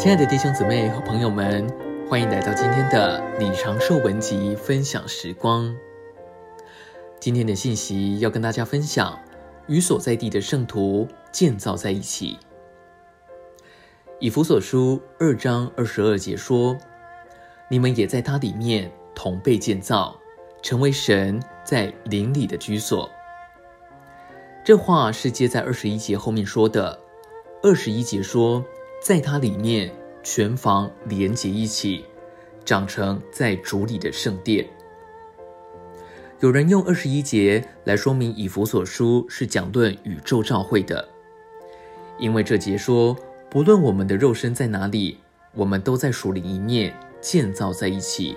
亲爱的弟兄姊妹和朋友们，欢迎来到今天的李长寿文集分享时光。今天的信息要跟大家分享，与所在地的圣徒建造在一起。以弗所书二章二十二节说：“你们也在他里面同被建造，成为神在灵里的居所。”这话是接在二十一节后面说的。二十一节说，在它里面全房连结一起，长成在主里的圣殿。有人用二十一节来说明以弗所书是讲论宇宙召会的，因为这节说，不论我们的肉身在哪里，我们都在属灵一面建造在一起。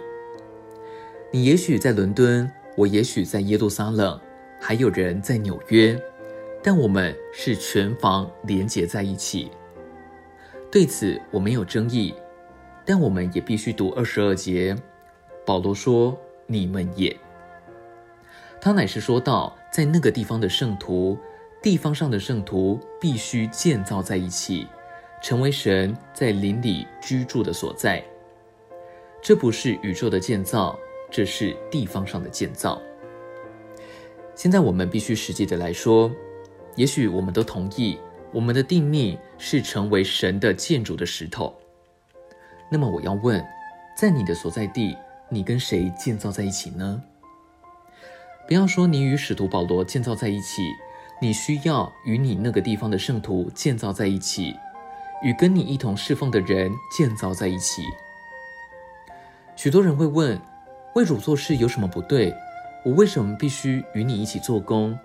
你也许在伦敦，我也许在耶路撒冷，还有人在纽约。但我们是全房连结在一起，对此我没有争议，但我们也必须读二十二节。保罗说：“你们也。”他乃是说到，在那个地方的圣徒，地方上的圣徒必须建造在一起，成为神在林里居住的所在。这不是宇宙的建造，这是地方上的建造。现在我们必须实际的来说。也许我们都同意，我们的定命是成为神的建筑的石头。那么我要问，在你的所在地，你跟谁建造在一起呢？不要说你与使徒保罗建造在一起，你需要与你那个地方的圣徒建造在一起，与跟你一同侍奉的人建造在一起。许多人会问，为主做事有什么不对？我为什么必须与你一起做工？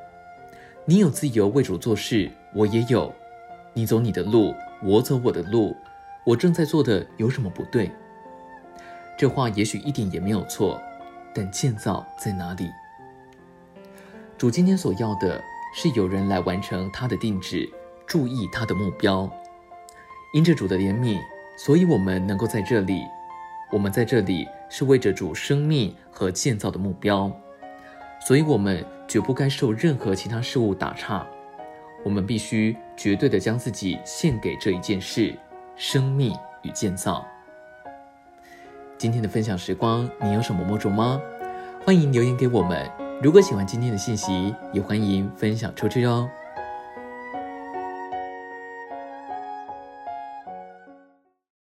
你有自由为主做事，我也有。你走你的路，我走我的路。我正在做的有什么不对？这话也许一点也没有错，但建造在哪里？主今天所要的是有人来完成他的定制，注意他的目标。因着主的怜悯，所以我们能够在这里。我们在这里是为着主生命和建造的目标。所以，我们绝不该受任何其他事物打岔。我们必须绝对的将自己献给这一件事：生命与建造。今天的分享时光，你有什么摸着吗？欢迎留言给我们。如果喜欢今天的信息，也欢迎分享出去哦。